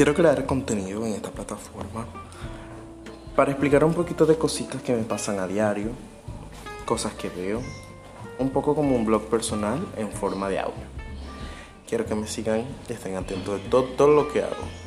quiero crear contenido en esta plataforma para explicar un poquito de cositas que me pasan a diario, cosas que veo, un poco como un blog personal en forma de audio. Quiero que me sigan y estén atentos de todo, todo lo que hago.